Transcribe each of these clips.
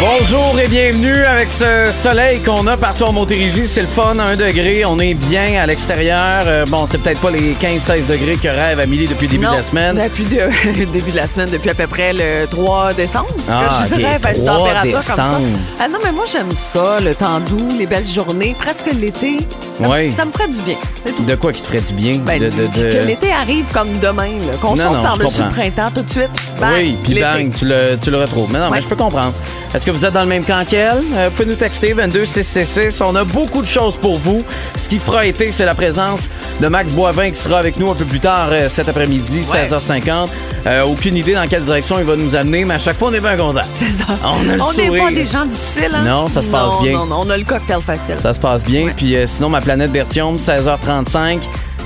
Bonjour et bienvenue avec ce soleil qu'on a partout en Montérégie. C'est le fun, 1 degré. On est bien à l'extérieur. Euh, bon, c'est peut-être pas les 15-16 degrés que rêve Amélie depuis le début Non, de la semaine. Depuis le début de la semaine, depuis à peu près le 3 décembre. Ah, je rêve à une 3 température comme ça. décembre. Ah non, mais moi, j'aime ça, le temps doux, les belles journées, presque l'été. Ça, Oui. ça me ferait du bien. tout. De quoi qui te ferait du bien? Ben, de, de- de- Que l'été arrive comme demain, qu'on je par-dessus le printemps tout de suite. Bang, Oui, puis bang, tu le, tu le retrouves. Mais non, mais je peux comprendre. Est-ce que vous êtes dans le même camp qu'elle? Euh, vous pouvez nous texter 22666. On a beaucoup de choses pour vous. Ce qui fera été, c'est la présence de Max Boivin qui sera avec nous un peu plus tard euh, cet après-midi, 16h50. Euh, aucune idée dans quelle direction il va nous amener, mais à chaque fois, on est bien content. C'est ça. On n'est pas des gens difficiles, hein? Non, ça se passe Non, bien. Non, non, on a le cocktail facile. Ça se passe bien. Ouais. Puis euh, sinon, ma planète Bertium, 16h35,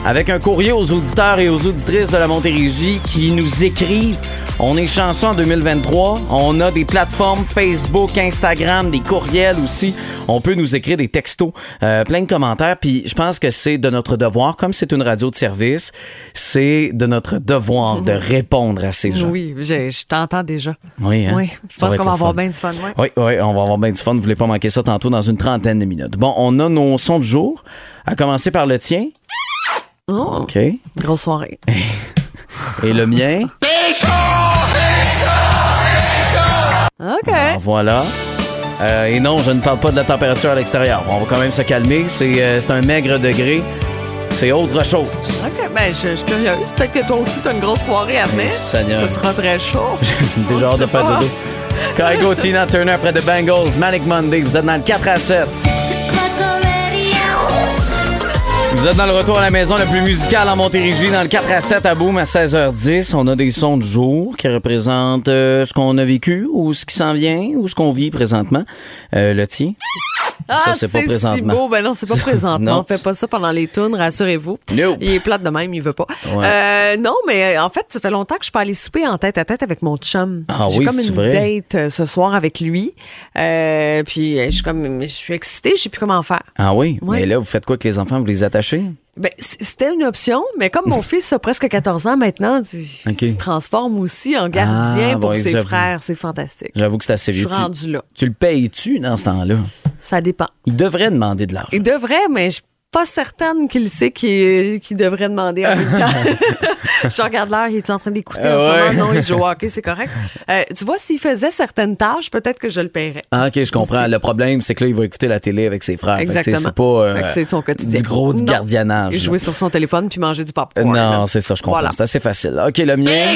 avec un courrier aux auditeurs et aux auditrices de la Montérégie qui nous écrivent. On est chanceux en 2023. On a des plateformes Facebook, Instagram, des courriels aussi. On peut nous écrire des textos, euh, plein de commentaires. Puis je pense que c'est de notre devoir, comme c'est une radio de service, c'est de notre devoir de répondre à ces gens. Oui, je, je t'entends déjà. Oui, hein? Oui, je pense qu'on va avoir bien du fun. ouais. Oui, oui, on va avoir bien du fun. Vous voulez pas manquer ça tantôt dans une trentaine de minutes. Bon, on a nos sons du jour, à commencer par le tien. Oh, OK. Et grosse soirée. le mien? OK. Voilà. Euh, et non, je ne parle pas de la température à l'extérieur. On va quand même se calmer. C'est euh, c'est un maigre degré. C'est autre chose. OK, ben je, je suis curieuse. Peut-être que toi aussi, tu as une grosse soirée à venir. Ce sera très chaud. Déjà On hâte de faire dodo. Kaigo, Tina Turner après The Bengals, Manic Monday. Vous êtes dans le 4 à 7. Vous êtes dans le retour à la maison le plus musical en Montérégie, dans le 4 à 7 à Boom à 16h10. On a des sons de jour qui représentent euh, ce qu'on a vécu ou ce qui s'en vient ou ce qu'on vit présentement. Euh, le tien? Ah, Ça, c'est pas si présentement. beau. Ben non, c'est pas présentement. Non. On fait pas ça pendant les tunes, rassurez-vous. Nope. Il est plate de même, il veut pas. Ouais. Euh, non, mais euh, en fait, ça fait longtemps que je suis pas allée souper en tête à tête avec mon chum. Ah J'ai oui, comme une vrai? date euh, ce soir avec lui. Euh, puis je suis comme, je suis excitée, je sais plus comment faire. Ah oui? Ouais. Mais là, vous faites quoi avec les enfants? Vous les attachez? Ben, c'était une option, mais comme mon fils a presque 14 ans maintenant, tu- il se transforme aussi en gardien Ah, pour ouais, ses frères. C'est fantastique. J'avoue que c'est assez Je vieux. suis Tu- rendue là. Tu le payes-tu dans ce temps-là? Ça dépend. Il devrait demander de l'argent. Il devrait, mais je suis pas certaine qu'il sait qu'il devrait demander en même temps. je regarde l'heure, il est en train d'écouter en ce Ouais. moment? Non, il joue au hockey, c'est correct. Euh, tu vois, s'il faisait certaines tâches, peut-être que je le paierais. Ah, ok, je comprends. Aussi. Le problème, c'est que là, il va écouter la télé avec ses frères. Exactement. C'est pas euh, Fait que c'est son quotidien. du gros du Non. gardiennage. Et jouer sur son téléphone puis manger du popcorn. Non, c'est ça, je comprends. Voilà. C'est assez facile. OK, le mien.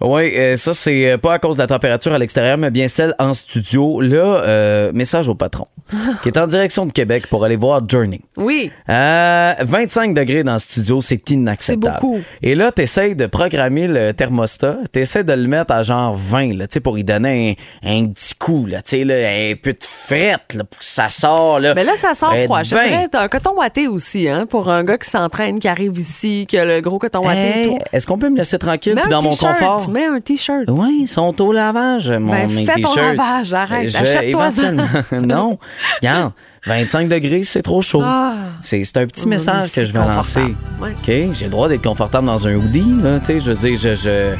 Oui, euh, ça, c'est euh, pas à cause de la température à l'extérieur, mais bien celle en studio. Là, euh, message au patron, qui est en direction de Québec pour aller voir Journey. Oui. Euh, 25 degrés dans le studio, c'est inacceptable. C'est beaucoup. Et là, tu essaies de programmer le thermostat, tu essaies de le mettre à genre 20, là, tu sais, pour y donner un, un petit coup, là, tu sais, là, un peu de frette, là, pour que ça sort. Là. Mais là, ça sort Eh froid. Je ben. dirais, t'as un coton watté aussi, hein, pour un gars qui s'entraîne, qui arrive ici, qui a le gros coton watté. Hey. Est-ce qu'on peut me laisser tranquille puis dans mon t-shirt, confort? Mets un t-shirt. Oui, ils sont au lavage, mon Ben, mes fais ton lavage, arrête, Je- achète-toi ça. non, regarde, 25 degrés, c'est trop chaud. Ah. C'est c'est un petit message que je vais lancer. Ouais. OK, j'ai le droit d'être confortable dans un hoodie, là, tu sais, je veux dire, je... je...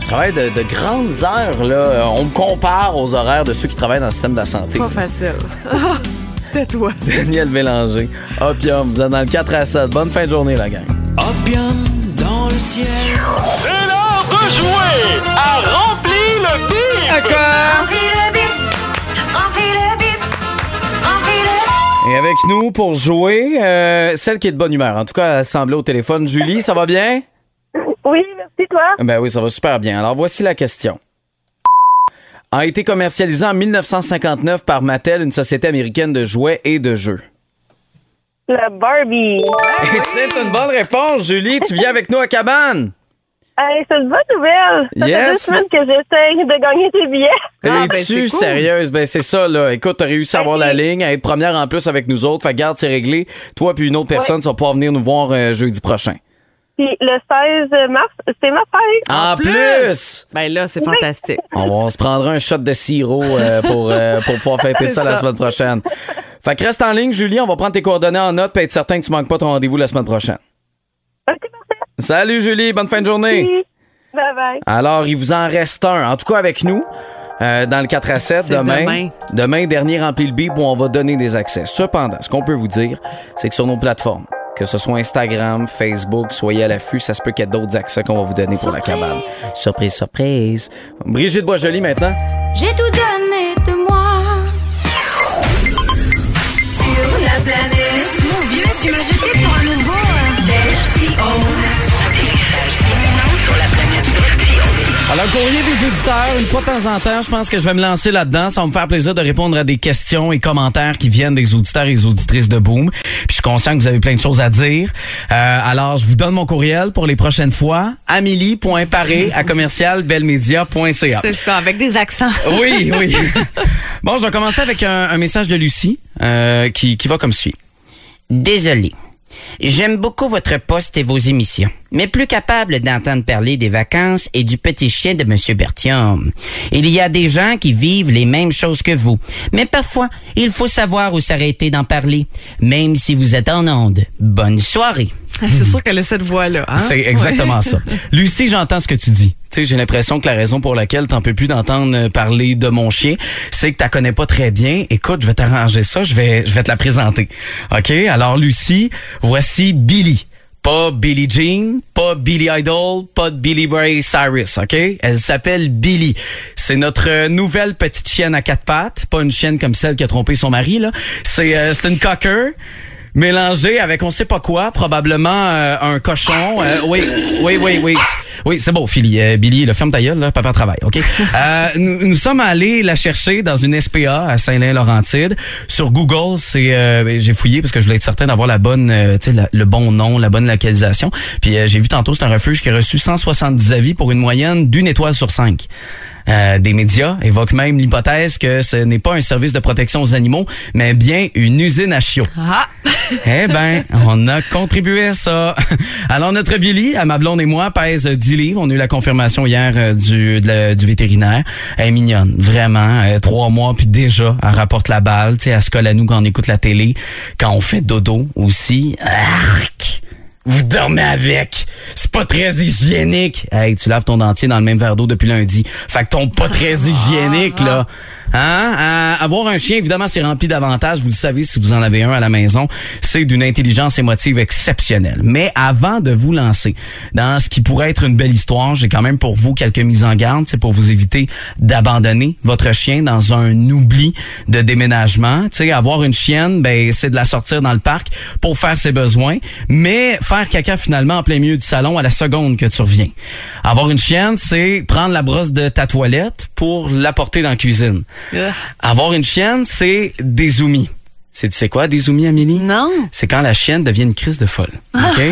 je travaille de, de grandes heures, là. On me compare aux horaires de ceux qui travaillent dans le système de la santé. Pas facile. Tais-toi. Daniel Bélanger. Opium, vous êtes dans le 4 à 7. Bonne fin de journée, la gang. Opium dans le ciel. C'est l'heure de jouer à Rempli le bip! Et avec nous pour jouer, euh, celle qui est de bonne humeur. En tout cas, elle semblait au téléphone. Julie, ça va bien? Oui, merci toi. Ben oui, ça va super bien. Alors voici la question. A été commercialisé en 1959 par Mattel, une société américaine de jouets et de jeux. La Barbie. Et c'est une bonne réponse, Julie. Tu viens avec nous à Cabane. Hey, c'est une bonne nouvelle. Ça Yes. fait deux semaines que j'essaye de gagner tes billets. Ah, ben, Es-tu cool. sérieuse? Ben c'est ça, là. Écoute, t'as réussi à avoir la ligne, à être première en plus avec nous autres. Fait que garde, c'est réglé. Toi puis une autre personne, tu vas pouvoir venir nous voir euh, jeudi prochain. Puis le 16 mars, c'est ma fête. En plus! Ben là, c'est fantastique. On, va- se prendra un shot de sirop euh, pour, euh, pour pouvoir fêter ça, la ça. semaine prochaine. Fait que reste en ligne, Julie. On va prendre tes coordonnées en note et être certain que tu manques pas ton rendez-vous la semaine prochaine. OK, parfait. Salut, Julie. Bonne fin de journée. Oui. Bye bye. Alors, il vous en reste un. En tout cas, avec nous, euh, dans le 4 à 7, C'est demain, demain. demain, dernier rempli le bip où on va donner des accès. Cependant, ce qu'on peut vous dire, c'est que sur nos plateformes, que ce soit Instagram, Facebook, soyez à l'affût, ça se peut qu'il y ait d'autres accès qu'on va vous donner pour la cabane. Surprise, surprise. Brigitte Boisjoli maintenant. J'ai tout donné le courrier des auditeurs, une fois de temps en temps, je pense que je vais me lancer là-dedans. Ça va me faire plaisir de répondre à des questions et commentaires qui viennent des auditeurs et des auditrices de Boom. Puis je suis conscient que vous avez plein de choses à dire. Euh, alors, je vous donne mon courriel pour les prochaines fois. Amélie.paré à commercialbelmedia.ca. C'est ça, avec des accents. Oui, oui. bon, je vais commencer avec un, un message de Lucie euh, qui, qui va comme suit. Désolé. J'aime beaucoup votre poste et vos émissions, mais plus capable d'entendre parler des vacances et du petit chien de Monsieur Bertium. Il y a des gens qui vivent les mêmes choses que vous, mais parfois, il faut savoir où s'arrêter d'en parler, même si vous êtes en onde. Bonne soirée. C'est sûr qu'elle a cette voix-là. hein? C'est exactement ça. Lucie, j'entends ce que tu dis. Sais, j'ai l'impression que la raison pour laquelle t'en peux plus d'entendre euh, parler de mon chien, c'est que t'as connais pas très bien. Écoute, je vais t'arranger ça, je vais, je vais te la présenter. OK? Alors, Lucie, voici Billy. Pas Billie Jean, pas Billy Idol, pas Billy Ray Cyrus, OK? Elle s'appelle Billy. C'est notre euh, nouvelle petite chienne à quatre pattes. Pas une chienne comme celle qui a trompé son mari, là. C'est euh, une cocker mélangée avec on sait pas quoi, probablement euh, un cochon. Euh, oui, oui, oui, oui. Oui, c'est bon, Philly. Euh, Billy, le ferme ta gueule, là, papa travaille, OK? Euh, nous, nous sommes allés la chercher dans une SPA à Saint-Lin-Laurentide. Sur Google, c'est euh, j'ai fouillé parce que je voulais être certain d'avoir la bonne, euh, tu sais, le bon nom, la bonne localisation. Puis euh, j'ai vu tantôt, c'est un refuge qui a reçu 170 avis pour une moyenne d'une étoile sur cinq. Euh, des médias évoquent même l'hypothèse que ce n'est pas un service de protection aux animaux, mais bien une usine à chiots. Ah! Eh ben, on a contribué à ça. Alors, notre Billy, à ma blonde et moi, pèse 10 livres. On a eu la confirmation hier euh, du, la- du vétérinaire. Elle est mignonne, vraiment. Euh, trois mois, puis déjà, elle rapporte la balle. Tu sais, elle se colle à nous quand on écoute la télé, quand on fait dodo aussi. Vous dormez avec. C'est pas très hygiénique. Hey, tu laves ton dentier dans le même verre d'eau depuis lundi. Fait que ton pas très hygiénique, là. Hein? Euh, avoir un chien, évidemment, c'est rempli d'avantages. Vous le savez si vous en avez un à la maison. C'est d'une intelligence émotive exceptionnelle. Mais avant de vous lancer dans ce qui pourrait être une belle histoire, j'ai quand même pour vous quelques mises en garde. C'est pour vous éviter d'abandonner votre chien dans un oubli de déménagement. Tu sais, avoir une chienne, ben, c'est de la sortir dans le parc pour faire ses besoins, mais faire caca finalement en plein milieu du salon à la seconde que tu reviens. Avoir une chienne, c'est prendre la brosse de ta toilette pour l'apporter dans la cuisine. Euh, Avoir une chienne, c'est des zoomies. C'est tu sais quoi, des zoomies, Amélie? Non. C'est quand la chienne devient une crise de folle. OK?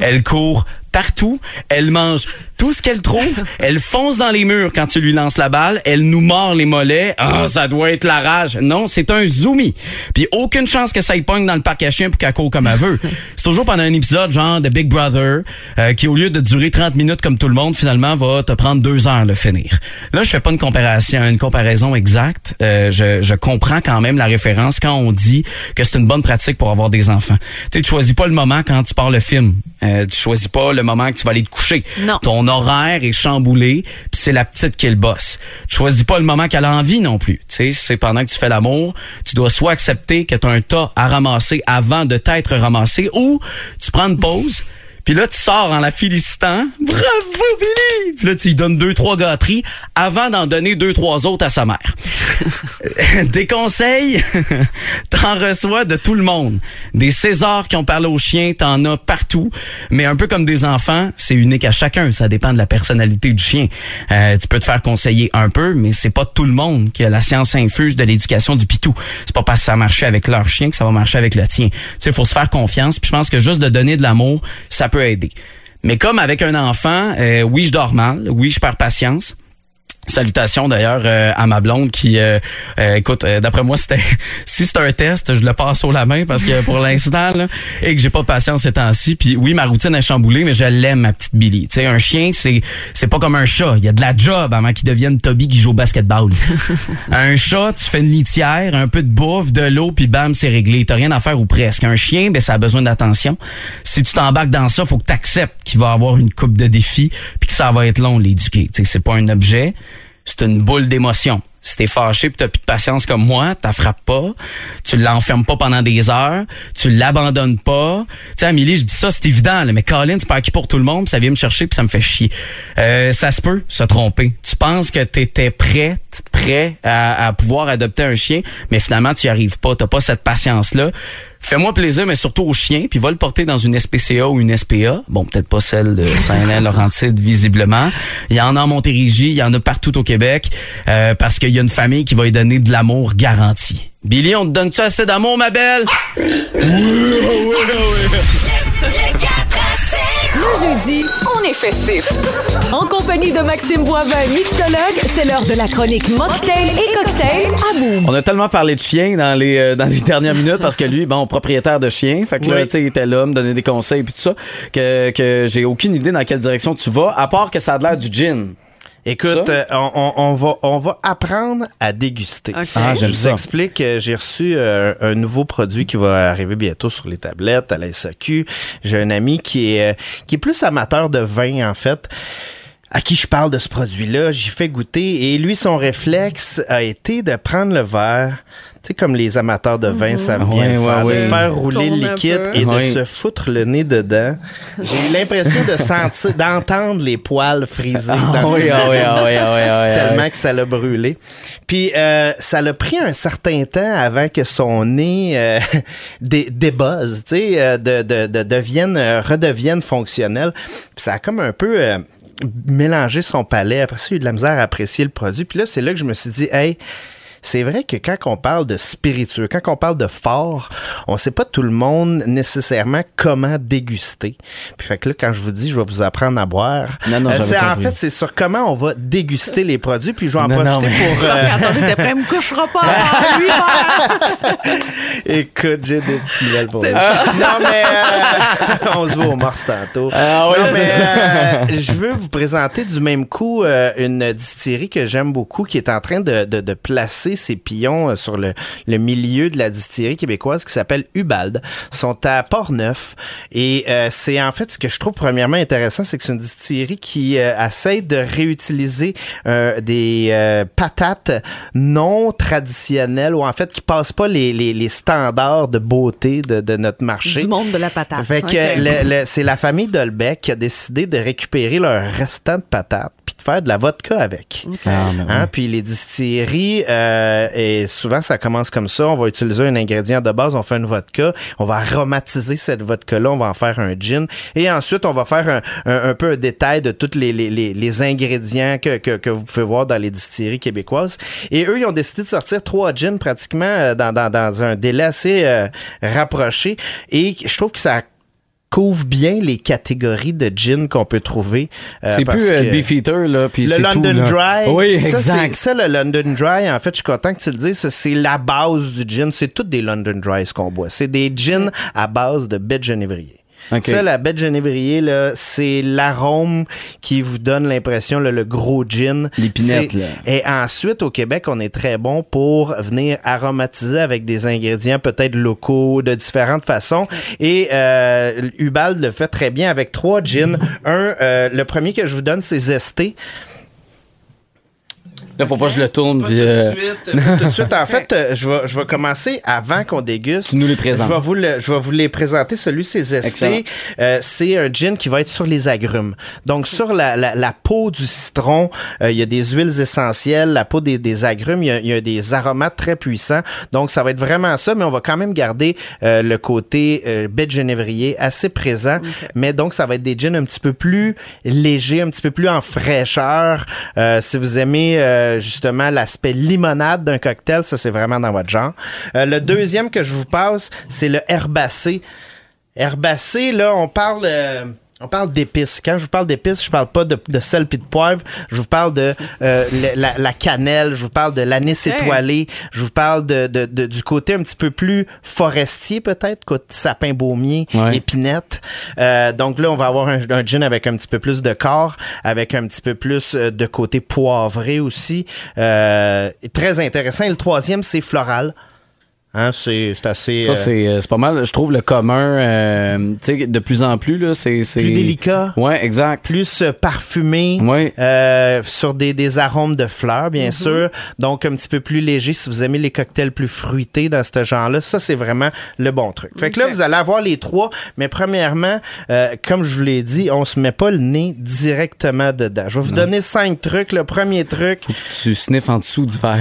elle court partout, elle mange tout ce qu'elle trouve, elle fonce dans les murs quand tu lui lances la balle, elle nous mord les mollets. Ah, ça doit être la rage. Non, c'est un zoomie. Puis aucune chance que ça y pogne dans le parc à chiens pour qu'elle court comme elle veut. C'est toujours pendant un épisode genre de Big Brother euh, qui au lieu de durer 30 minutes comme tout le monde, finalement va te prendre deux heures le finir. Là, je fais pas une comparaison, une comparaison exacte. Euh, je, je comprends quand même la référence quand on dit que c'est une bonne pratique pour avoir des enfants. Tu sais, tu choisis pas le moment quand tu pars le film. Euh, tu choisis pas le moment que tu vas aller te coucher. Non. Ton horaire est chamboulé, puis c'est la petite qui est le boss. Tu choisis pas le moment qu'elle a envie non plus. Tu sais, c'est pendant que tu fais l'amour, tu dois soit accepter que tu as un tas à ramasser avant de t'être ramassé, ou tu prends une pause. Puis là, tu sors en la félicitant. Bravo, Billy! Puis là, tu lui donnes deux, trois gâteries avant d'en donner deux, trois autres à sa mère. Des conseils, t'en reçois de tout le monde. Des Césars qui ont parlé aux chiens, t'en as partout. Mais un peu comme des enfants, c'est unique à chacun. Ça dépend de la personnalité du chien. Euh, tu peux te faire conseiller un peu, mais c'est pas tout le monde qui a la science infuse de l'éducation du pitou. C'est pas parce que ça marchait avec leur chien que ça va marcher avec le tien. Tu sais, faut se faire confiance. Puis je pense que juste de donner de l'amour, ça Mais comme avec un enfant, euh, oui, je dors mal, oui, je perds patience Salutations d'ailleurs euh, à ma blonde qui, euh, euh, écoute, euh, d'après moi, c'était si c'est un test, je le passe au la main parce que pour l'instant, là, et que j'ai pas de patience ces temps-ci. Puis oui, ma routine est chamboulée, mais je l'aime, ma petite Billy. Tu sais, un chien, c'est c'est pas comme un chat. Il y a de la job avant qu'il devienne Toby qui joue au basketball. un chat, tu fais une litière, un peu de bouffe, de l'eau, puis bam, c'est réglé. T'as rien à faire ou presque. Un chien, ben ça a besoin d'attention. Si tu t'embarques dans ça, faut que t'acceptes qu'il va avoir une coupe de défis, puis que ça va être long l'éduquer. Tu sais, c'est pas un objet c'est une boule d'émotion. Si t'es fâché pis t'as plus de patience comme moi, t'as frappes pas, tu l'enfermes pas pendant des heures, tu l'abandonnes pas. Tu sais, Amélie, je dis ça, c'est évident, là, mais Colin, c'est pas acquis pour tout le monde, pis ça vient me chercher puis ça me fait chier. Euh, ça se peut se tromper. Tu penses que t'étais prêt à, à pouvoir adopter un chien, mais finalement tu y arrives pas, t'as pas cette patience-là. Fais-moi plaisir, mais surtout au chien, puis va le porter dans une SPCA ou une SPA. Bon, peut-être pas celle de Saint-Laurentide, visiblement. Il y en a en Montérégie, il y en a partout au Québec, euh, parce qu'il y a une famille qui va lui donner de l'amour garanti. Billy, on te donne-tu assez d'amour, ma belle? Le jeudi, on est festif. En compagnie de Maxime Boivin, mixologue, c'est l'heure de la chronique Mocktail et Cocktail à Boom. On a tellement parlé de chiens dans les euh, dans les dernières minutes parce que lui, bon, propriétaire de chien, fait que là, Oui. tu sais, il était là, me donner des conseils puis tout ça, que, que j'ai aucune idée dans quelle direction tu vas, à part que ça a l'air du gin. Écoute, euh, on, on- on va, on va apprendre à déguster. Ah, Je vous ça. explique, euh, j'ai reçu euh, un nouveau produit qui va arriver bientôt sur les tablettes à la SAQ. J'ai un ami qui est, qui est plus amateur de vin, en fait. À qui je parle de ce produit-là, j'y fais goûter et lui, son réflexe a été de prendre le verre, sais, comme les amateurs de vin savent bien Ouais, le faire, ouais, de faire rouler le liquide et de se foutre le nez dedans. J'ai l'impression de sentir, d'entendre les poils friser Ah dans oui, ses oui, oui, oui, oui, tellement oui. que ça l'a brûlé. Puis ça ça l'a pris un certain temps avant que son nez euh, dé- débuzz, tu sais, euh, de, de, de- devienne, euh, redevienne fonctionnel. Puis ça a comme un peu euh, mélangé son palais. Après ça, il a eu de la misère à apprécier le produit. Puis là, c'est là que je me suis dit, hey, c'est vrai que quand on parle de spiritueux, quand on parle de fort, on sait pas tout le monde nécessairement comment déguster. Puis fait que là, quand je vous dis, je vais vous apprendre à boire, Non, non, euh, en fait c'est sur comment on va déguster les produits. Puis je vais en Non, non, profiter mais- pour. euh, Parce qu'attendez, t'es prêt, me couchera pas lui. Écoute, j'ai des petites nouvelles pour vous. Non, mais euh, on se voit au morse tantôt. Ah oui, non, c'est mais ça. euh, je veux vous présenter du même coup euh, une distillerie que j'aime beaucoup qui est en train de, de- de placer ses pions euh, sur le, le milieu de la distillerie québécoise qui s'appelle Ubald. Ils sont à Port-Neuf et euh, c'est en fait ce que je trouve premièrement intéressant, c'est que c'est une distillerie qui euh, essaie de réutiliser euh, des patates non traditionnelles ou en fait qui passent pas les, les, les standards de beauté de, de notre marché. Du monde de la patate. Fait que c'est la famille Dolbeck qui a décidé de récupérer leur restant de patates faire de la vodka avec. Ah, ben Hein, Puis les distilleries, euh, et souvent ça commence comme ça, on va utiliser un ingrédient de base, on fait une vodka, on va aromatiser cette vodka-là, on va en faire un gin, et ensuite on va faire un, un- un peu un détail de tous les, les- les- les ingrédients que, que- que vous pouvez voir dans les distilleries québécoises. Et eux, ils ont décidé de sortir trois gins pratiquement euh, dans, dans- dans un délai assez euh, rapproché, et je trouve que ça couvre bien les catégories de gin qu'on peut trouver. euh, C'est plus euh, Beefeater, là, puis le c'est tout, London là. Dry. Oui, ça, c'est- exact. Ça, le London Dry, en fait, je suis content que tu le dises, ça, c'est la base du gin. C'est toutes des London Dry ce qu'on boit. C'est des gins à base de baie de genévrier. Ça, la de genévrier, là, c'est l'arôme qui vous donne l'impression, le gros gin. L'épinette, là. Et ensuite, au Québec, on est très bon pour venir aromatiser avec des ingrédients peut-être locaux, de différentes façons. Et euh, Ubald le fait très bien avec trois gins. Un, euh, le premier que je vous donne, c'est Zesté. Là, faut pas que je le tourne, Pas puis... tout de euh, suite, pas tout de suite. En fait, euh, je vais, je vais commencer avant qu'on déguste. Tu nous les présentes. Je vais vous, le- je vais vous les présenter. Celui, c'est Excellent. Zesté. Euh, c'est un gin qui va être sur les agrumes. Donc, sur la, la, la peau du citron, euh, il y a des huiles essentielles. La peau des, des agrumes, il y, a, il y a des aromates très puissants. Donc, ça va être vraiment ça, mais on va quand même garder euh, le côté euh, de genévrier assez présent. Mais donc, ça va être des gins un petit peu plus légers, un petit peu plus en fraîcheur. Euh, si vous aimez euh, justement l'aspect limonade d'un cocktail, ça c'est vraiment dans votre genre. Euh, le deuxième que je vous passe, c'est le herbacé. Herbacé, là, on parle. On parle d'épices. Quand je vous parle d'épices, je parle pas de, de sel puis de poivre. Je vous parle de euh, la, la cannelle. Je vous parle de l'anis étoilé. Je vous parle de, de- de- du côté un petit peu plus forestier peut-être, côté sapin baumier, Ouais. épinette. Euh, donc là, on va avoir un, un gin avec un petit peu plus de corps, avec un petit peu plus euh, de côté poivré aussi. Euh, très intéressant. Et le troisième, c'est floral. Hein, c'est assez Ça, euh, c'est euh, c'est pas mal. Je trouve le commun, euh, tu sais, de plus en plus, là, c'est. c'est- plus délicat. Ouais, exact. plus euh, parfumé, Ouais. euh, sur des, des arômes de fleurs, bien sûr. Donc, un petit peu plus léger si vous aimez les cocktails plus fruités dans ce genre-là. Ça, c'est vraiment le bon truc. Fait que là, vous allez avoir les trois, mais premièrement, euh, comme je vous l'ai dit, on se met pas le nez directement dedans. Je vais vous donner cinq trucs. Le premier truc, Tu sniffes en dessous du verre.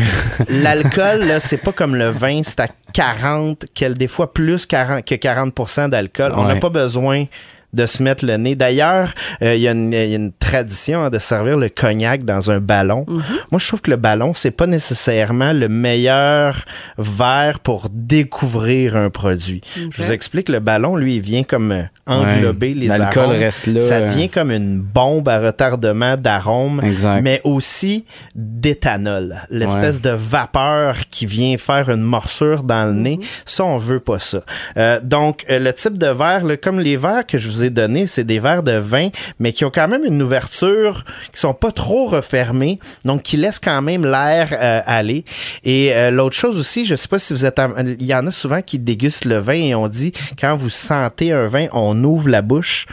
l'alcool, là, c'est pas comme le vin, c'est à 40, quel, des fois plus 40, que 40% d'alcool. On n'a pas besoin de se mettre le nez. D'ailleurs, euh, il y, a une- il y a une tradition hein, de servir le cognac dans un ballon. Moi, je trouve que le ballon, c'est pas nécessairement le meilleur verre pour découvrir un produit. Je vous explique, le ballon, lui, il vient comme euh, englober Ouais. les L'alcool reste là. Ça devient comme une bombe à retardement d'arômes, Exact. mais aussi d'éthanol. L'espèce de vapeur qui vient faire une morsure dans le nez. Ça, on veut pas ça. Euh, donc, euh, le type de verre, là, comme les verres que je vous ai donnés, c'est des verres de vin, mais qui ont quand même une ouverture, qui sont pas trop refermés, donc qui laissent quand même l'air euh, aller. Et euh, l'autre chose aussi, je sais pas si vous êtes... Il y en a souvent qui dégustent le vin et on dit, quand vous sentez un vin, on ouvre la bouche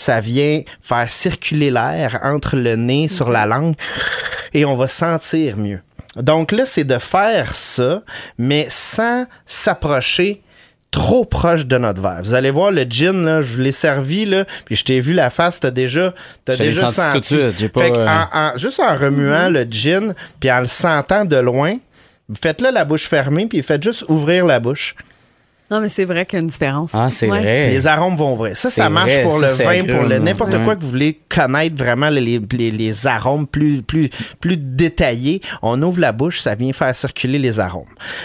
ça vient faire circuler l'air entre le nez sur la langue et on va sentir mieux. Donc là, c'est de faire ça, mais sans s'approcher trop proche de notre verre. Vous allez voir le gin, là, je l'ai servi, là, puis je t'ai vu la face, t'as déjà, t'as Je l'ai déjà senti senti. tout de suite, j'ai pas, Fait que euh, en- en- juste en remuant le gin, puis en le sentant de loin, faites-le la bouche fermée, puis faites juste ouvrir la bouche. Non, mais c'est vrai qu'il y a une différence. Ah, c'est Ouais. vrai. Les arômes vont ouvrir. Ça, ça marche vrai, pour ça, le vin, agrume, pour le n'importe ouais. quoi que vous voulez connaître vraiment les, les- les arômes plus, plus, plus détaillés. On ouvre la bouche, ça vient faire circuler les arômes.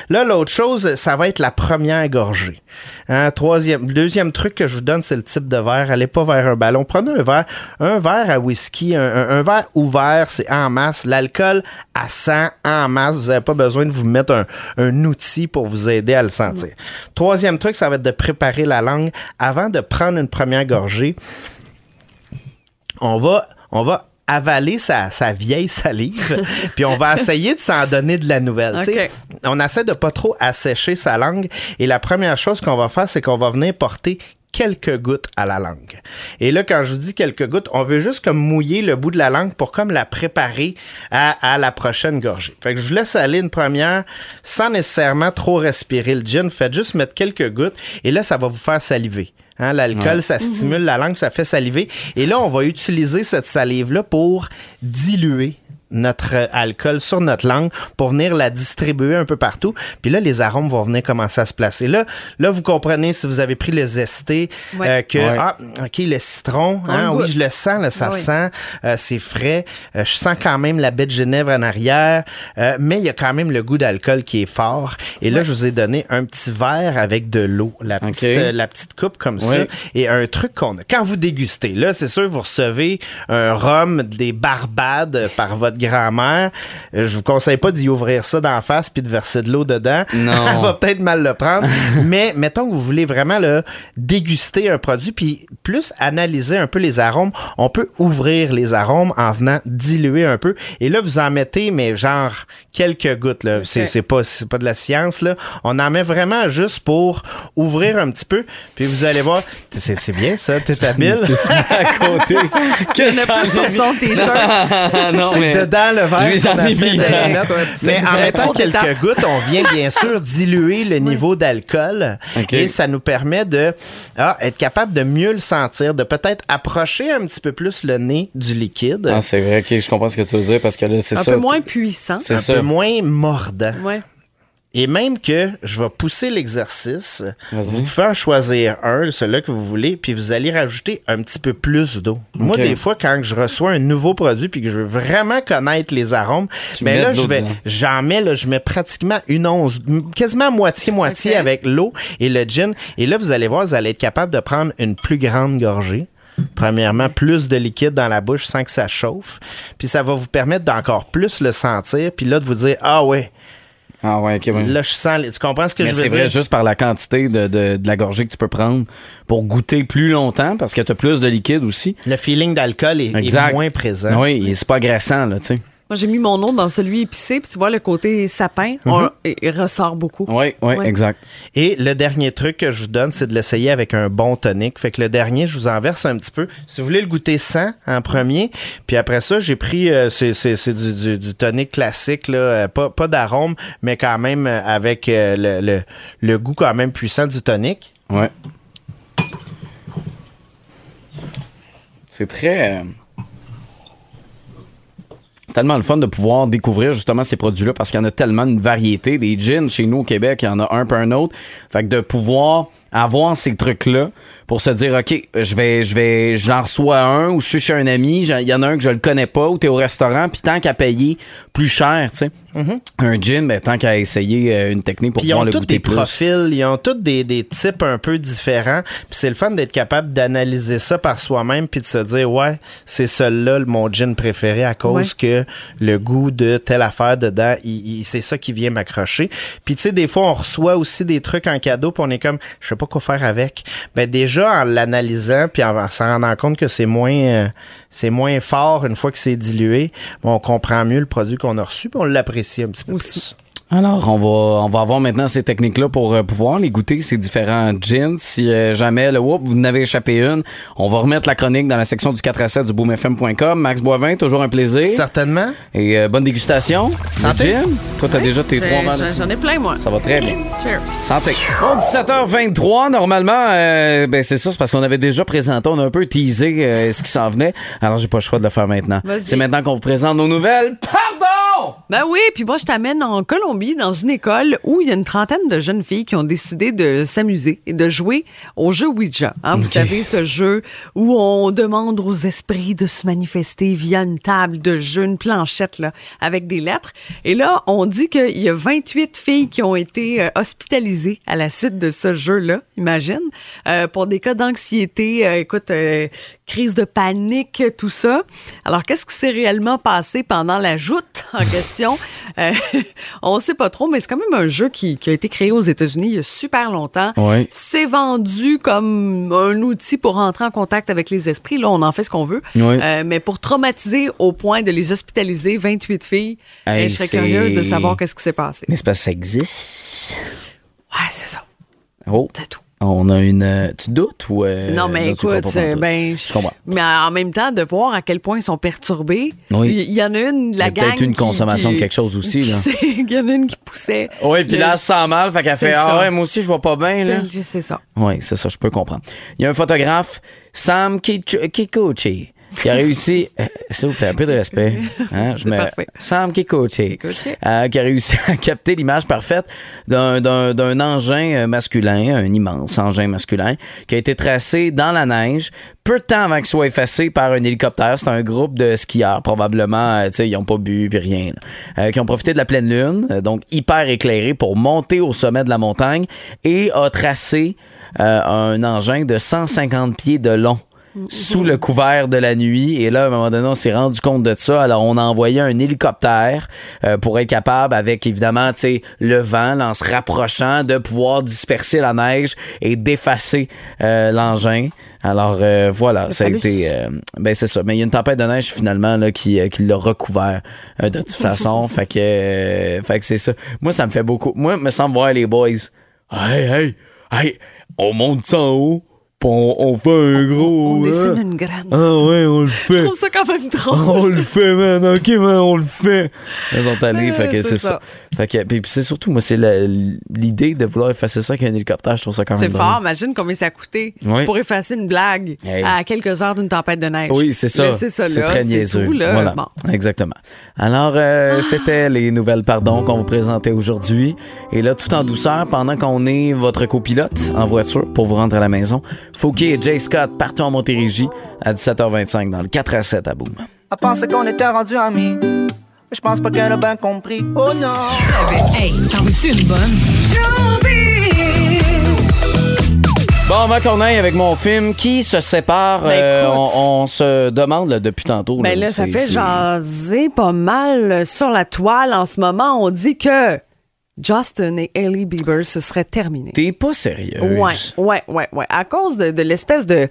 Là, l'autre chose, ça va être la première gorgée. Hein, troisième, deuxième truc que je vous donne, c'est le type de verre. Allez pas vers un ballon. Prenez un verre, un verre à whisky, un, un- un verre ouvert, c'est en masse. L'alcool à 100 en masse. Vous n'avez pas besoin de vous mettre un, un outil pour vous aider à le sentir. Troisième truc, ça va être de préparer la langue avant de prendre une première gorgée. On va, on va avaler sa, sa vieille salive, puis on va essayer de s'en donner de la nouvelle. On essaie de pas trop assécher sa langue, et la première chose qu'on va faire, c'est qu'on va venir porter quelques gouttes à la langue. Et là, quand je vous dis quelques gouttes, on veut juste comme mouiller le bout de la langue pour comme la préparer à, à la prochaine gorgée. Fait que je vous laisse aller une première sans nécessairement trop respirer le gin. Faites juste mettre quelques gouttes et là, ça va vous faire saliver. Hein, L'alcool, ça stimule la langue, ça fait saliver. Et là, on va utiliser cette salive-là pour diluer notre euh, alcool sur notre langue pour venir la distribuer un peu partout. Puis là, les arômes vont venir commencer à se placer. Là, là vous comprenez si vous avez pris le zesté, Ouais. euh, que, Ouais. ah, OK, le citron, On hein, oui, goûte. je le sens, là, ça oui. sent, euh, c'est frais. Euh, je sens quand même la baie de Genève en arrière, euh, mais il y a quand même le goût d'alcool qui est fort. Et là, je vous ai donné un petit verre avec de l'eau, la, petite, euh, la petite coupe comme ça. Et un truc qu'on a. Quand vous dégustez, là, c'est sûr, vous recevez un rhum des Barbades par votre grand-mère. Euh, Je vous conseille pas d'y ouvrir ça d'en face puis de verser de l'eau dedans. Non. Elle va peut-être mal le prendre. Mais mettons que vous voulez vraiment le déguster un produit puis plus analyser un peu les arômes, on peut ouvrir les arômes en venant diluer un peu. Et là, vous en mettez, mais genre quelques gouttes. Là. C'est, c'est pas, c'est pas de la science. Là. On en met vraiment juste pour ouvrir un petit peu. Puis vous allez voir, c'est, c'est bien ça, t'es habile. Tu se mets à côté. que Il y en a plus sur son t-shirt. non, C'est mais. Dedans le verre. Je les en ai mis. Mais en mettant quelques gouttes, on vient bien sûr diluer le niveau d'alcool et ça nous permet de ah, être capable de mieux le sentir, de peut-être approcher un petit peu plus le nez du liquide, Ah, c'est vrai, ok, je comprends ce que tu veux dire parce que là, c'est Un ça. peu moins puissant. C'est un ça. peu moins mordant. Ouais. Et même que je vais pousser l'exercice, vous pouvez en choisir un, celui que vous voulez, puis vous allez rajouter un petit peu plus d'eau. Moi, des fois, quand je reçois un nouveau produit puis que je veux vraiment connaître les arômes, ben mets là, je vais, j'en mets, là, je mets pratiquement une once, quasiment moitié-moitié avec l'eau et le gin. Et là, vous allez voir, vous allez être capable de prendre une plus grande gorgée. premièrement, plus de liquide dans la bouche sans que ça chauffe. Puis ça va vous permettre d'encore plus le sentir. Puis là, de vous dire, ah ouais, Ah ouais, ok, ouais. là, je sens. Tu comprends ce que Mais je veux c'est dire? vrai, juste par la quantité de, de- de la gorgée que tu peux prendre pour goûter plus longtemps parce que tu as plus de liquide aussi. Le feeling d'alcool est, est moins présent. Oui, et c'est pas agressant, là, tu sais. Moi, j'ai mis mon nom dans celui épicé, puis tu vois, le côté sapin, on- il il ressort beaucoup. Oui, oui, Ouais. exact. Et le dernier truc que je vous donne, c'est de l'essayer avec un bon tonic. Fait que le dernier, je vous en verse un petit peu. Si vous voulez le goûter sans en premier, puis après ça, j'ai pris, euh, c'est, c'est- c'est du, du, du tonic classique, là, euh, pas, pas d'arôme, mais quand même euh, avec euh, le, le, le goût quand même puissant du tonic. Ouais. C'est très. euh, tellement le fun de pouvoir découvrir justement ces produits-là parce qu'il y en a tellement une variété. Des gins chez nous au Québec, il y en a un par un autre. Fait que de pouvoir avoir ces trucs-là pour se dire, OK, je vais, je vais, j'en reçois un ou je suis chez un ami, il y en a un que je le connais pas ou t'es au restaurant, puis tant qu'à payer plus cher, tu sais. Un gin, ben, tant qu'à essayer euh, une technique pour Puis ils pouvoir ont le tous goûter des profils, ils ont tous des, des types un peu différents. Puis c'est le fun d'être capable d'analyser ça par soi-même puis de se dire ouais, c'est celui-là le- mon gin préféré à cause que le goût de telle affaire dedans, il- il- c'est ça qui vient m'accrocher. Puis tu sais des fois on reçoit aussi des trucs en cadeau puis on est comme je sais pas quoi faire avec. Ben déjà en l'analysant puis en, en s'en rendant compte que c'est moins euh, c'est moins fort une fois que c'est dilué, ben, on comprend mieux le produit qu'on a reçu puis on l'apprécie un petit peu plus. Alors, on va, on va avoir maintenant ces techniques-là pour euh, pouvoir les goûter, ces différents gins. Si euh, jamais, le whoop, vous n'avez échappé une, on va remettre la chronique dans la section du 4 à 7 du boomfm.com. Max Boivin, toujours un plaisir. Certainement. Et euh, bonne dégustation. Santé. gin. Toi, t'as déjà tes trois j'en- verres. J'en ai plein, moi. Ça va très bien. Cheers. Santé. Bon, 17h23, normalement, euh, ben c'est ça, c'est parce qu'on avait déjà présenté, on a un peu teasé euh, ce qui s'en venait. Alors, j'ai pas le choix de le faire maintenant. C'est maintenant qu'on vous présente nos nouvelles. Pardon! Ben oui, puis moi, je t'amène en Colombie, dans une école où il y a une trentaine de jeunes filles qui ont décidé de s'amuser et de jouer au jeu Ouija. hein. Vous savez, ce jeu où on demande aux esprits de se manifester via une table de jeu, une planchette là, avec des lettres. Et là, on dit qu'il y a 28 filles qui ont été euh, hospitalisées à la suite de ce jeu-là, imagine, euh, pour des cas d'anxiété, euh, écoute, euh, crise de panique, tout ça. Alors, qu'est-ce qui s'est réellement passé pendant la joute en question? Euh, on ne sait pas trop, mais c'est quand même un jeu qui, qui a été créé aux États-Unis il y a super longtemps. Ouais. C'est vendu comme un outil pour rentrer en contact avec les esprits. Là, on en fait ce qu'on veut. Ouais. Euh, mais pour traumatiser au point de les hospitaliser, 28 filles, Hey, euh, je serais curieuse de savoir qu'est-ce qui s'est passé. Mais c'est parce que ça existe. Ouais, c'est ça. Oh. C'est tout. On a une. euh, Tu doutes ou. euh, non, mais écoute, ben, Je comprends. mais en même temps, de voir à quel point ils sont perturbés. Oui. Il y, en a une, de la Il y a gang. peut-être eu une qui- consommation qui- de quelque chose aussi, là. Il y en a une qui poussait. Oui, puis là, elle se sent mal, fait qu'elle fait Ah ouais, moi aussi, je vois pas bien, là. C'est ça. Oui, c'est ça, je peux comprendre. Il y a un photographe, Sam Kikuchi, qui a réussi. euh, S'il vous plaît, un peu de respect. Hein, je me- parfait. Euh, qui a réussi à capter l'image parfaite d'un- d'un d'un engin euh, masculin, un immense engin masculin, qui a été tracé dans la neige peu de temps avant qu'il soit effacé par un hélicoptère. C'est un groupe de skieurs, probablement, euh, tu sais, ils n'ont pas bu puis rien, euh, qui ont profité de la pleine lune, euh, donc hyper éclairé, pour monter au sommet de la montagne et a tracé un engin de 150 pieds de long sous le couvert de la nuit. Et là, à un moment donné, on s'est rendu compte de ça. Alors, on a envoyé un hélicoptère euh, pour être capable, avec évidemment, tu sais, le vent, là, en se rapprochant, de pouvoir disperser la neige et d'effacer euh, l'engin. Alors euh, voilà, ça a été, euh, ben c'est ça. Mais il y a une tempête de neige finalement là qui, qui l'a recouvert euh, de toute façon. fait que, fait que c'est ça. Moi, ça me fait beaucoup. Moi, me semble voir les boys. Hey, hey, hey, on monte ça en haut, on, on fait un gros. On hein? dessine une graine. Ah ouais, on le Je fait. trouve ça quand même drôle. On le fait, man. OK, man, on le fait. Ils sont allés, Euh, fait que c'est c'est ça. ça. Fait que, puis, puis c'est surtout, moi, c'est l'idée de vouloir effacer ça avec un hélicoptère. Je trouve ça quand même C'est fort, imagine combien ça a coûté Oui. pour effacer une blague Hey. à quelques heures d'une tempête de neige. Oui, c'est ça. Laissez ça C'est là, très c'est niaiseux. tout, là. Voilà. Bon. Exactement. Alors, euh, c'était les nouvelles pardon qu'on vous présentait aujourd'hui. Et là, tout en douceur, pendant qu'on est votre copilote en voiture pour vous rendre à la maison, Fouki et Jay Scott partent en Montérégie à 17h25 dans le 4 à 7 à Boom. Elle pensait qu'on était rendus amis. Mais je pense pas qu'elle a bien compris. Oh non! Hey, t'en veux-tu une bonne? Bon, qu'on aille avec mon film, qui se sépare, Ben, euh, on, on se demande là, depuis tantôt. Ben là, ça c'est- fait jaser pas mal sur la toile en ce moment. On dit que Justin et Ellie Bieber, ce serait terminé. T'es pas sérieux. Ouais, ouais, ouais, ouais. À cause de, de l'espèce de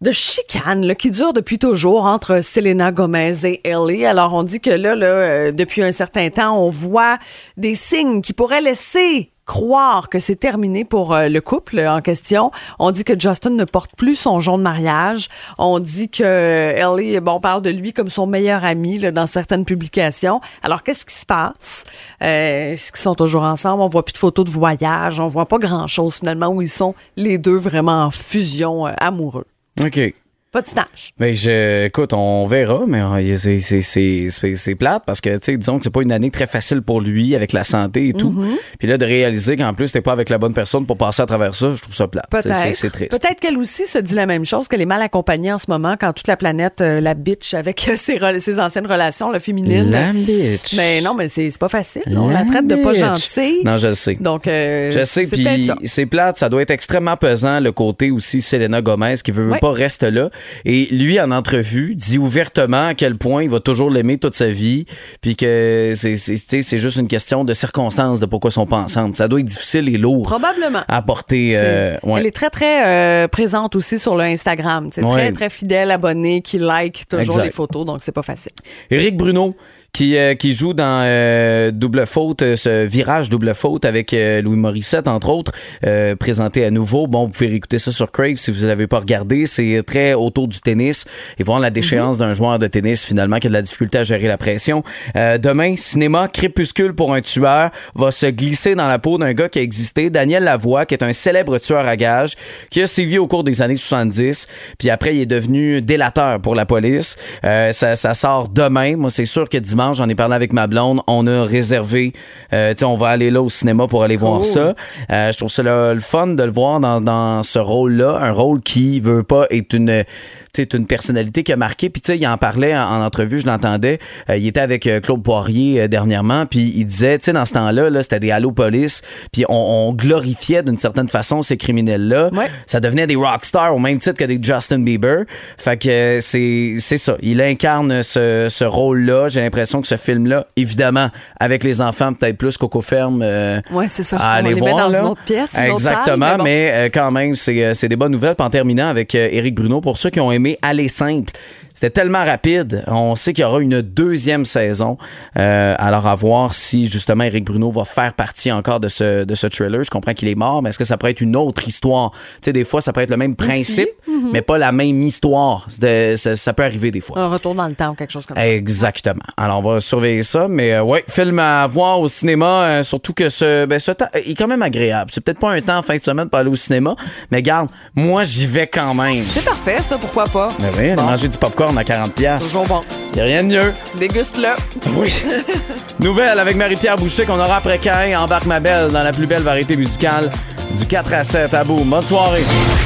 de chicane là, qui dure depuis toujours entre Selena Gomez et Ellie. Alors on dit que là, là euh, depuis un certain temps, on voit des signes qui pourraient laisser croire que c'est terminé pour euh, le couple en question. On dit que Justin ne porte plus son jonc de mariage. On dit que Ellie, bon, on parle de lui comme son meilleur ami dans certaines publications. Alors qu'est-ce qui se passe? Euh, Est-ce qu'ils sont toujours ensemble? On voit plus de photos de voyage. On voit pas grand-chose finalement où ils sont les deux vraiment en fusion euh, amoureux. OK. Pas de stage. Ben, je, écoute, on verra, mais c'est- c'est- c'est c'est- c'est plate parce que, tu sais, disons que c'est pas une année très facile pour lui avec la santé et tout. Mhm. Puis là, de réaliser qu'en plus, t'es pas avec la bonne personne pour passer à travers ça, je trouve ça plate. C'est- C'est Peut-être. triste. Peut-être qu'elle aussi se dit la même chose, qu'elle est mal accompagnée en ce moment quand toute la planète euh, la bitch avec euh, ses, ses anciennes relations là, féminines. La bitch. Mais non, mais c'est c'est pas facile. On la traite de pas bitch. gentille. Non, je le sais. Donc, euh, Je sais, c'est peut-être puis ça. c'est plate, ça doit être extrêmement pesant le côté aussi Selena Gomez qui veut, veut pas reste là. Et lui, en entrevue, dit ouvertement à quel point il va toujours l'aimer toute sa vie, puis que c'est juste une question de circonstances de pourquoi ils sont pas ensemble. Ça doit être difficile et lourd Probablement. à porter. Euh, ouais. Elle est très, très euh, présente aussi sur le Instagram. C'est Ouais. très, très fidèle, abonné, qui like toujours Exact. les photos, donc c'est pas facile. Éric Bruno. Qui, euh, qui joue dans euh, Double Faute, euh, ce virage Double Faute avec euh, Louis Morissette, entre autres, euh, présenté à nouveau. Bon, vous pouvez réécouter ça sur Crave si vous ne l'avez pas regardé. C'est très autour du tennis et voir la déchéance d'un joueur de tennis finalement qui a de la difficulté à gérer la pression. Euh, demain, cinéma Crépuscule pour un tueur va se glisser dans la peau d'un gars qui a existé, Daniel Lavoie, qui est un célèbre tueur à gages, qui a sévi au cours des années 70, puis après il est devenu délateur pour la police. Euh, ça, ça sort demain. Moi, c'est sûr que dimanche, j'en ai parlé avec ma blonde, on a réservé, euh, tu sais, on va aller là au cinéma pour aller voir ça. Euh, je trouve ça le, le fun de le voir dans, dans ce rôle-là, un rôle qui veut pas être une tu sais, une personnalité qui a marqué. Puis, tu sais, il en parlait en, en entrevue, je l'entendais. Euh, il était avec euh, Claude Poirier euh, dernièrement, puis il disait, tu sais, dans ce temps-là, là, c'était des Allo Police, puis on, on glorifiait d'une certaine façon ces criminels-là. Ça devenait des rockstars au même titre que des Justin Bieber. Fait que c'est c'est ça. Il incarne ce, ce rôle-là. J'ai l'impression que ce film-là, évidemment, avec les enfants, peut-être plus Coco Ferme. euh, Ouais, c'est ça. à On aller les met voir, dans là. une autre pièce, une autre salle, Exactement, mais bon. mais quand même, c'est c'est des bonnes nouvelles. Puis en terminant avec Éric Bruno, pour ceux qui ont aimé Aller simple, c'était tellement rapide. On sait qu'il y aura une deuxième saison. Euh, alors à voir si justement Éric Bruno va faire partie encore de ce, de ce thriller. Je comprends qu'il est mort, mais est-ce que ça pourrait être une autre histoire? Tu sais, des fois, ça peut être le même principe, Mhm. mais pas la même histoire. De- ça, ça peut arriver des fois. Un retour dans le temps ou quelque chose comme ça. Exactement. Alors, on va surveiller ça. Mais euh, ouais, film à voir au cinéma, euh, surtout que ce, ben, ce temps est quand même agréable. C'est peut-être pas un temps en fin de semaine pour aller au cinéma, mais garde, moi, j'y vais quand même. C'est parfait, ça, pourquoi pas? Mais oui, aller Bon. manger du popcorn à 40$. piastres. Toujours bon. Y a rien de mieux. Déguste-le. Oui. Nouvelle avec Marie-Pierre Boucher qu'on aura après Cain. Embarque ma belle dans la plus belle variété musicale du 4 à 7 à bout. Bonne soirée.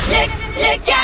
Le 4 à 7.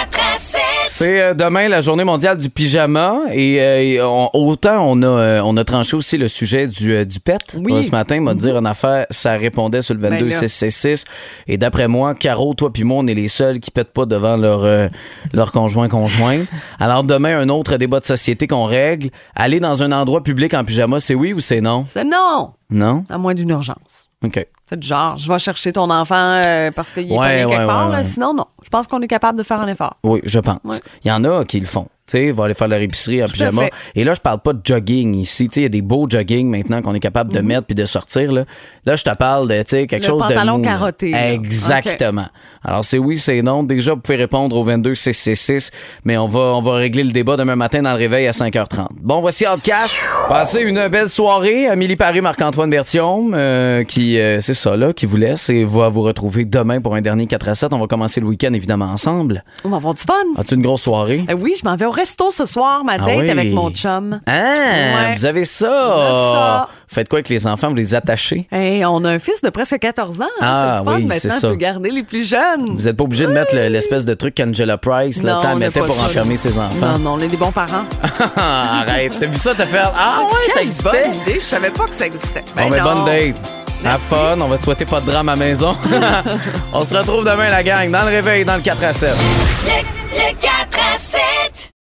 C'est euh, demain la journée mondiale du pyjama et, euh, et on- autant on a euh, on a tranché aussi le sujet du, euh, du pet Oui. Ce matin, m'a dire une affaire, ça répondait sur le Ben 22 là. 666 et d'après moi, Caro, toi puis moi, on est les seuls qui pètent pas devant leur leur conjoint conjoint. Alors demain un autre débat de société qu'on règle, aller dans un endroit public en pyjama, c'est oui ou c'est non? C'est non, Non? À moins d'une urgence. OK. C'est du genre, je vais chercher ton enfant euh, parce qu'il est pas Ouais, quelque part. là. Sinon, non. Je pense qu'on est capable de faire un effort. Oui, je pense. Il y en a qui le font. Sais, vont aller faire leur épicerie en Tout à pyjama. fait. Et là, je parle pas de jogging ici. Il y a des beaux jogging maintenant qu'on est capable de mettre puis de sortir. Là, là je te parle de quelque Mhm. Le chose de. pantalon carotté, là. Exactement. Alors, c'est oui, c'est non. Déjà, vous pouvez répondre au 22 666 mais on va, on va régler le débat demain matin dans le réveil à 5h30. Bon, voici Outcast. Passez une belle soirée. Amélie Paris, Marc-Antoine Bertium, euh, qui, euh, c'est ça, là, qui vous laisse et va vous retrouver demain pour un dernier 4 à 7. On va commencer le week-end, évidemment, ensemble. On va avoir du fun. As-tu une grosse soirée? Euh, oui, je m'en vais au resto ce soir, ma Ah date oui. avec mon chum. Ah, Ouais. vous avez ça. On a ça. Vous faites quoi avec les enfants? Vous les attachez? Hey, on a un fils de presque 14 ans. hein. Ah, c'est oui, Maintenant, on ça. peut garder les plus jeunes. Vous n'êtes pas obligé de mettre le- l'espèce de truc qu'Angela Price, là, Non, tu sais, elle mettait pour ça, enfermer non. ses enfants. Non, non, on est des bons parents. Arrête. T'as vu ça? T'as fait. Ah ouais, ça Quelle existait? bonne idée. Je savais pas que ça existait. Bon, Ben mais non. bonne date. Have fun. On va te souhaiter pas de drame à la maison. on se retrouve demain, la gang, dans le réveil, dans le 4 à 7. Le, le 4 à 7.